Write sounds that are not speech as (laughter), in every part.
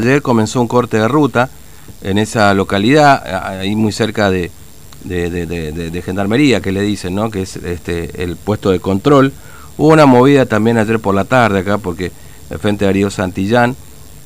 Ayer comenzó un corte de ruta en esa localidad, ahí muy cerca de, de, Gendarmería, que le dicen, ¿no? que es este, el puesto de control. Hubo una movida también ayer por la tarde acá, porque el Frente Darío Santillán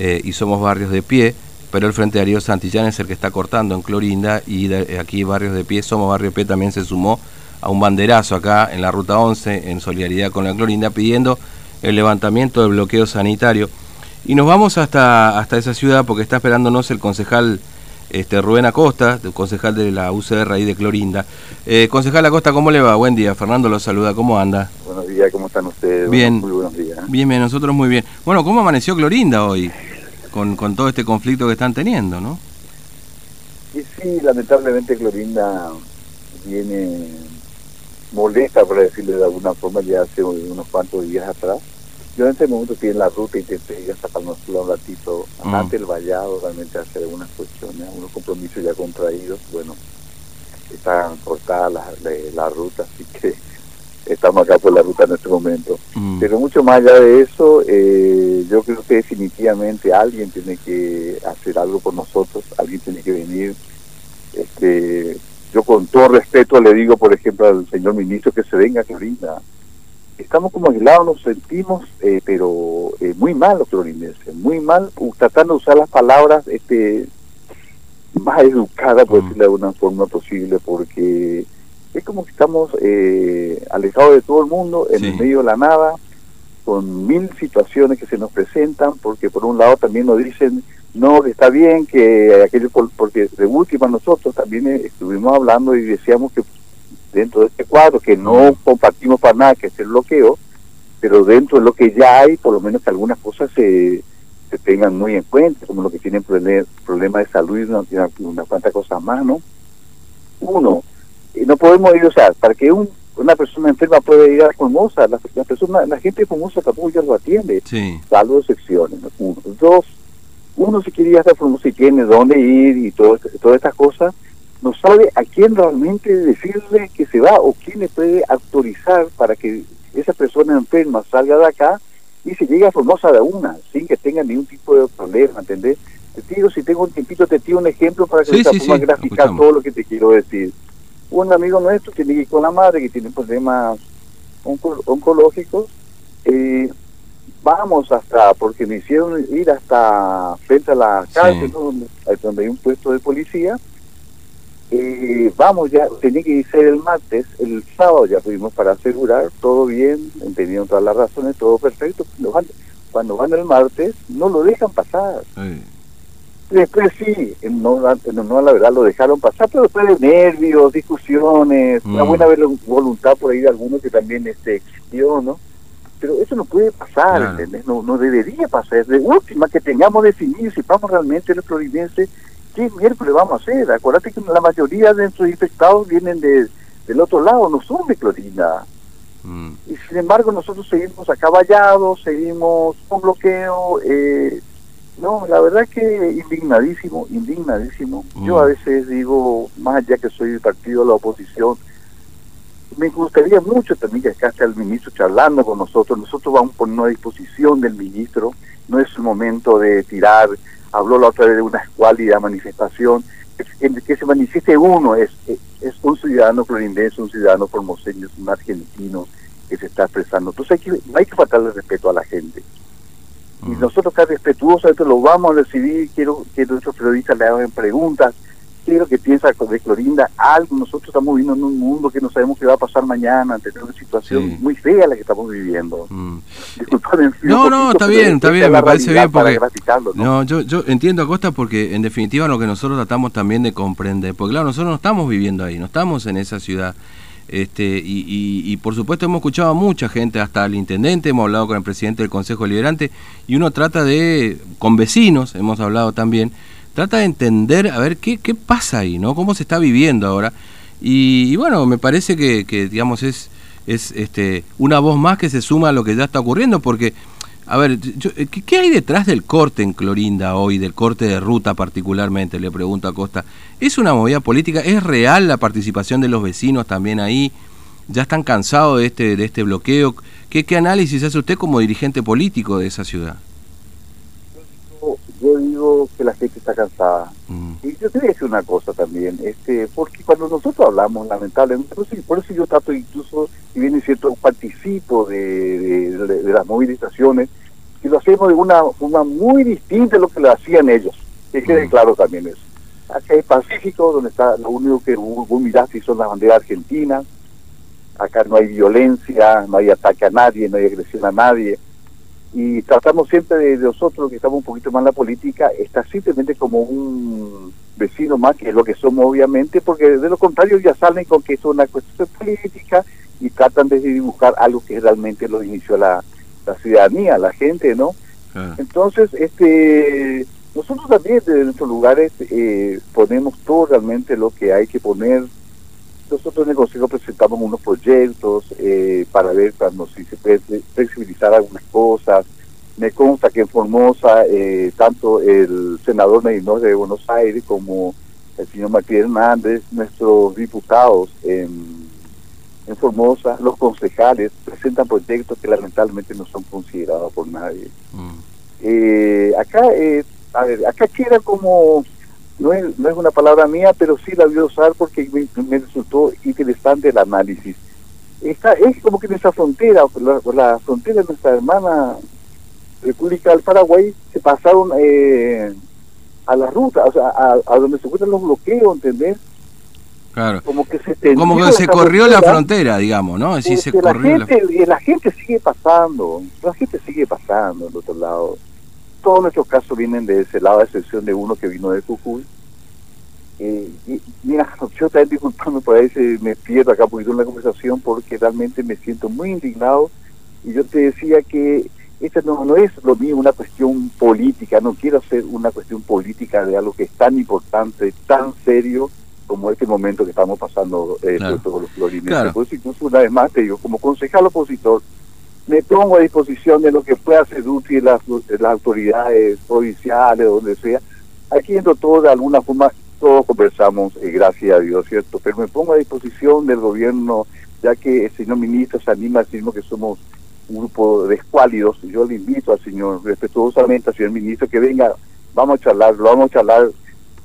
eh, y Somos Barrios de Pie, pero el Frente Darío Santillán es el que está cortando en Clorinda y aquí Barrios de Pie, Somos Barrios de Pie también se sumó a un banderazo acá en la Ruta 11 en solidaridad con la Clorinda pidiendo el levantamiento del bloqueo sanitario. Y nos vamos hasta, hasta esa ciudad porque está esperándonos el concejal este, Rubén Acosta, concejal de la UCR ahí de Clorinda. Eh, concejal Acosta, ¿cómo le va? Buen día. Fernando lo saluda, ¿cómo anda? Buenos días, ¿cómo están ustedes? Bien. muy buenos días. ¿eh? Bien, bien, nosotros muy bien. Bueno, ¿cómo amaneció Clorinda hoy? Con, con todo este conflicto que están teniendo, ¿no? Y sí, lamentablemente Clorinda viene molesta, por decirlo de alguna forma, ya hace unos cuantos días atrás yo en este momento estoy en la ruta y intenté ir hasta un ratito mm. ante el vallado, realmente hacer algunas cuestiones, algunos compromisos ya contraídos. Bueno, está cortada la, la, ruta, así que (laughs) estamos acá por la ruta en este momento. Mm. Pero mucho más allá de eso, eh, yo creo que definitivamente alguien tiene que hacer algo por nosotros, alguien tiene que venir. Este, yo con todo respeto le digo, por ejemplo, al señor ministro que se venga que brinda estamos como aislados, nos sentimos, eh, pero eh, muy mal los clorinenses, muy mal, tratando de usar las palabras este más educadas, por mm. decirlo de alguna forma posible, porque es como que estamos eh, alejados de todo el mundo, en el medio de la nada, con mil situaciones que se nos presentan, porque por un lado también nos dicen, no, que está bien, que aquello, porque de última nosotros también estuvimos hablando y decíamos que dentro de este cuadro que no compartimos para nada, que es el bloqueo, pero dentro de lo que ya hay, por lo menos que algunas cosas se, se tengan muy en cuenta, como lo que tienen problemas de salud y una, una cuanta cosas más, ¿no? Uno, no podemos ir, o sea, para que un, una persona enferma pueda ir a Formosa, la, la, persona, la gente de Formosa tampoco ya lo atiende, salvo excepciones. Uno. Dos, uno si quiere ir a Formosa y tiene dónde ir y todo, todas estas cosas, no sabe a quién realmente decirle que se va o quién le puede autorizar para que esa persona enferma salga de acá y se llegue a Formosa de una, sin que tenga ningún tipo de problema, ¿entendés? Te tiro, si tengo un tiempito, te tiro un ejemplo para que sí, sí, graficar todo lo que te quiero decir. Un amigo nuestro tiene que ir con la madre que tiene problemas oncológicos. Eh, vamos hasta, porque me hicieron ir hasta frente a la cárcel, donde, donde hay un puesto de policía, eh, vamos ya, tenía que ser el martes, el sábado ya fuimos para asegurar, todo bien, entendieron todas las razones, todo perfecto. Cuando van, cuando van el martes, no lo dejan pasar. Después sí, no, no, la verdad lo dejaron pasar, pero después de nervios, discusiones, una mm. buena voluntad por ahí de algunos que también este, existió, ¿no? Pero eso no puede pasar, ¿entendés? No, no debería pasar. De última, que tengamos definido si vamos realmente los providencia ¿qué miércoles vamos a hacer? Acuérdate que la mayoría de nuestros infectados vienen de, del otro lado, no son de Clorinda. Mm. Y sin embargo nosotros seguimos acaballados, seguimos con bloqueo. Eh, no, la verdad que indignadísimo, indignadísimo. Yo a mm. veces digo, más allá que soy del partido de la oposición, me gustaría mucho también que acá esté el ministro charlando con nosotros. Nosotros vamos a poner a disposición del ministro. No es el momento de tirar habló la otra vez de una escuálida manifestación, que, que se manifieste uno, es, es, un ciudadano florindense, un ciudadano formoseño, es un argentino que se está expresando. Entonces hay que, hay que faltarle respeto a la gente. Y nosotros acá respetuosos lo vamos a recibir, quiero que nuestros periodistas le hagan preguntas, quiero que piensa de Clorinda algo, nosotros estamos viviendo en un mundo que no sabemos qué va a pasar mañana, ante una situación muy fea la que estamos viviendo. Mm. no, no, está bien, está bien, me parece bien porque... ¿no? yo, yo entiendo a Costa porque en definitiva lo que nosotros tratamos también de comprender, porque claro, nosotros no estamos viviendo ahí, no estamos en esa ciudad. Este, y, y, por supuesto hemos escuchado a mucha gente, hasta el intendente, hemos hablado con el presidente del Consejo Liberante, y uno trata de, con vecinos, hemos hablado también, trata de entender a ver qué, qué pasa ahí, ¿no? Cómo se está viviendo ahora. Y, bueno, me parece que, digamos, es, es este, una voz más que se suma a lo que ya está ocurriendo, porque, a ver, eh, ¿qué, hay detrás del corte en Clorinda hoy, del corte de ruta particularmente? Le pregunto a Costa. ¿Es una movida política? ¿Es real la participación de los vecinos también ahí? ¿Ya están cansados de este, de este bloqueo? ¿Qué, qué análisis hace usted como dirigente político de esa ciudad? Yo digo está cansada. Mm. Y yo te voy a decir una cosa también, este, porque cuando nosotros hablamos, lamentablemente, por eso, yo trato incluso, si bien es cierto, participo de, de, las movilizaciones, y lo hacemos de una forma muy distinta a lo que lo hacían ellos, que quede mm. claro también eso. Acá hay Pacífico, donde está lo único que vos miraste son las banderas argentinas, acá no hay violencia, no hay ataque a nadie, no hay agresión a nadie, y tratamos siempre de, nosotros que estamos un poquito más en la política, está simplemente como un vecino más, que es lo que somos obviamente, porque de lo contrario ya salen con que es una cuestión política y tratan de dibujar algo que realmente lo inició la, la ciudadanía, la gente, ¿no? Entonces, este nosotros también desde nuestros lugares eh, ponemos todo realmente lo que hay que poner nosotros en el Consejo presentamos unos proyectos eh, para ver cuando si se puede flexibilizar algunas cosas. Me consta que en Formosa, eh, tanto el senador Medinor de Buenos Aires como el señor Martín Hernández, nuestros diputados en, en Formosa, los concejales, presentan proyectos que lamentablemente no son considerados por nadie. Mm. Eh, acá, a ver, acá queda como no es, no es una palabra mía, pero sí la voy a usar porque me, resultó interesante el análisis. Está, es como que en esa frontera, la, la frontera de nuestra hermana República del Paraguay, se pasaron eh, a la ruta, o sea, a, donde se encuentran los bloqueos, ¿entendés? Claro. Como que se, como que se corrió la frontera, digamos, ¿no? Es se la, gente, la... la gente sigue pasando, la gente sigue pasando al otro lado todos nuestros casos vienen de ese lado, a excepción de uno que vino de Jujuy. Eh, y, mira, (laughs) yo también disculpando por ahí, me pierdo acá un poquito en la conversación porque realmente me siento muy indignado. Y yo te decía que esta no, no es lo mío una cuestión política, no quiero hacer una cuestión política de algo que es tan importante, tan serio como este momento que estamos pasando eh, todos los florineses. Pues incluso una vez más te digo, como concejal opositor, me pongo a disposición de lo que pueda ser útil las, autoridades provinciales, donde sea. Aquí entro todo de alguna forma, todos conversamos, eh, gracias a Dios, ¿cierto? Pero me pongo a disposición del gobierno, ya que el señor ministro se anima a decirnos que somos un grupo de escuálidos. Yo le invito al señor, respetuosamente al señor ministro, que venga, vamos a charlar, lo vamos a charlar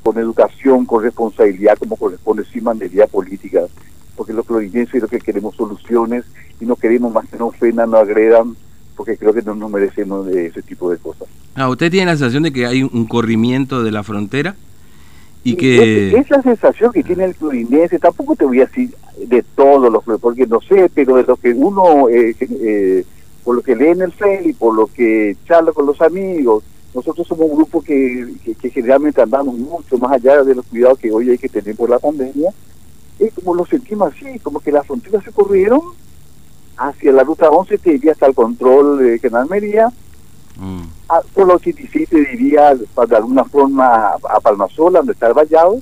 con educación, con responsabilidad, como corresponde, sin mandería política porque los y lo que queremos soluciones y no queremos más que no ofendan, no agredan, porque creo que no nos merecemos de ese tipo de cosas. Ah, ¿Usted tiene la sensación de que hay un corrimiento de la frontera? y que es, la sensación que tiene el florinense, tampoco te voy a decir de todos los porque no sé, pero de lo que uno, eh, eh, por lo que lee en el Facebook y por lo que charla con los amigos, nosotros somos un grupo que, que generalmente andamos mucho más allá de los cuidados que hoy hay que tener por la pandemia, es como lo sentimos así, como que las fronteras se corrieron hacia la ruta 11 que iría hasta el control de Canal Mería, mm. a, por los 87 diría de alguna forma a Palmasola, donde está el vallado,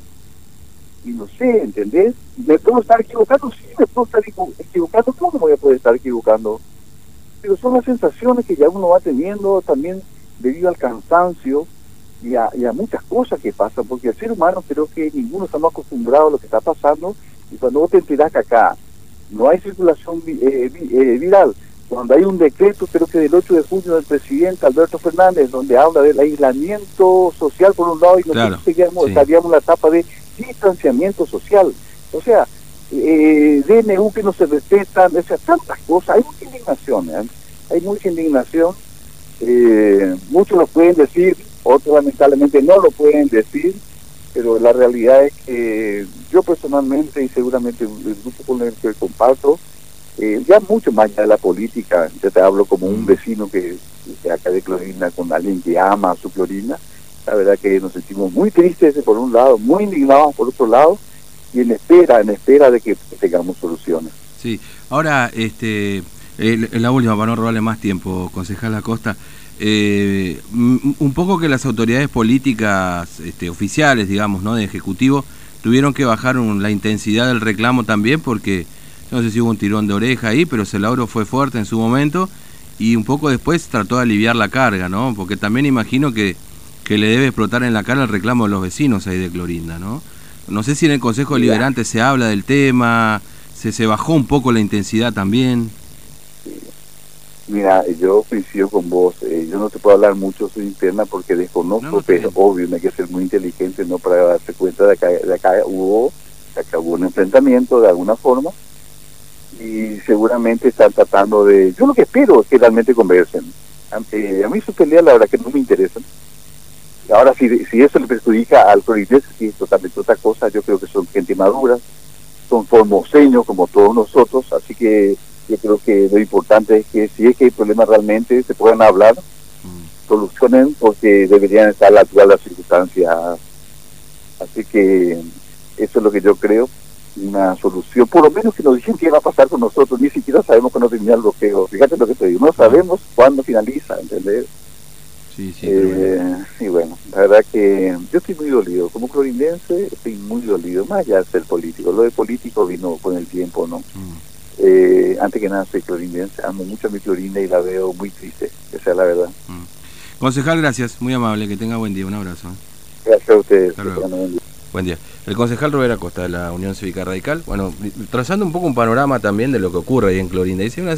y no sé, ¿entendés? ¿Me puedo estar equivocando? Sí, me puedo estar equivocando, ¿cómo me voy a poder estar equivocando? Pero son las sensaciones que ya uno va teniendo también debido al cansancio, y a, muchas cosas que pasan, porque el ser humano creo que ninguno estamos acostumbrados a lo que está pasando, y cuando vos te enterás que acá no hay circulación eh, eh, viral, cuando hay un decreto, creo que del 8 de junio del presidente Alberto Fernández, donde habla del aislamiento social por un lado y nosotros estaríamos en la etapa de distanciamiento social. O sea, eh, DNU que no se respetan, o sea, tantas cosas. Hay mucha indignación, ¿eh? hay mucha indignación. Eh, muchos lo pueden decir, otros lamentablemente no lo pueden decir, pero la realidad es que yo personalmente y seguramente el grupo con el que comparto, eh, ya mucho más allá de la política, ya te hablo como un vecino que, que acá de Clorina, con alguien que ama a su Clorina, la verdad que nos sentimos muy tristes por un lado, muy indignados por otro lado, y en espera, en espera de que tengamos soluciones. Sí, ahora, este, la última, para no robarle más tiempo, concejal Acosta, eh, un poco que las autoridades políticas este, oficiales, digamos, ¿no? de ejecutivo, tuvieron que bajar la intensidad del reclamo también porque no sé si hubo un tirón de oreja ahí, pero Celauro fue fuerte en su momento y un poco después trató de aliviar la carga, ¿no? Porque también imagino que, que le debe explotar en la cara el reclamo de los vecinos ahí de Clorinda, ¿no? No sé si en el Consejo Deliberante se habla del tema, se, se bajó un poco la intensidad también. Mira, yo coincido con vos. Eh, yo no te puedo hablar mucho su interna porque desconozco, pero obvio, no hay que ser muy inteligente no para darse cuenta de que de acá hubo, de acá hubo un enfrentamiento de alguna forma y seguramente están tratando de... Yo lo que espero es que realmente conversen. Eh, a mí sus peleas la verdad que no me interesan. Ahora, si, si eso le perjudica al proyecto, sí, es totalmente otra cosa. Yo creo que son gente madura, son formoseños como todos nosotros, así que yo creo que lo importante es que si es que hay problemas realmente se puedan hablar, mm. solucionen porque deberían estar a la altura de las circunstancias. Así que eso es lo que yo creo una solución, por lo menos que nos dicen qué va a pasar con nosotros, ni siquiera sabemos cuándo termina el bloqueo, fíjate lo que te digo, no sabemos cuándo finaliza, ¿entendés? Sí, sí, eh, y bueno, la verdad que yo estoy muy dolido, como clorindense estoy muy dolido, más allá de ser político, lo de político vino con el tiempo, ¿no? Mm. Eh, antes que nada soy clorindense, amo mucho a mi clorinda y la veo muy triste, esa es la verdad. Mm. Concejal, gracias, muy amable, que tenga buen día, un abrazo. Gracias a ustedes. Buen día. El concejal Rivera Costa de la Unión Cívica Radical, bueno, trazando un poco un panorama también de lo que ocurre ahí en Clorinda. Dice una